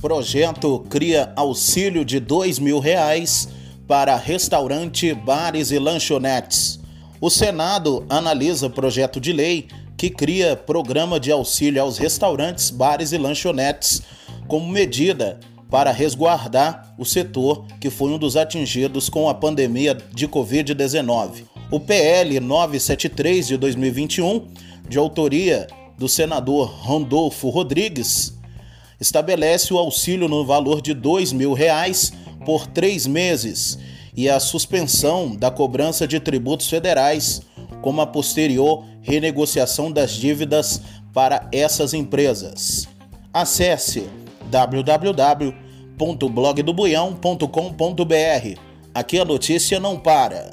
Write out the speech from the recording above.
Projeto cria auxílio de dois mil reais para restaurante, bares e lanchonetes. O Senado analisa projeto de lei que cria programa de auxílio aos restaurantes, bares e lanchonetes como medida para resguardar o setor que foi um dos atingidos com a pandemia de Covid-19. O PL 973 de 2021, de autoria do senador Randolfo Rodrigues, estabelece o auxílio no valor de R$ mil reais por três meses e a suspensão da cobrança de tributos federais, como a posterior renegociação das dívidas para essas empresas. Acesse www.blogdobuião.com.br. Aqui a notícia não para.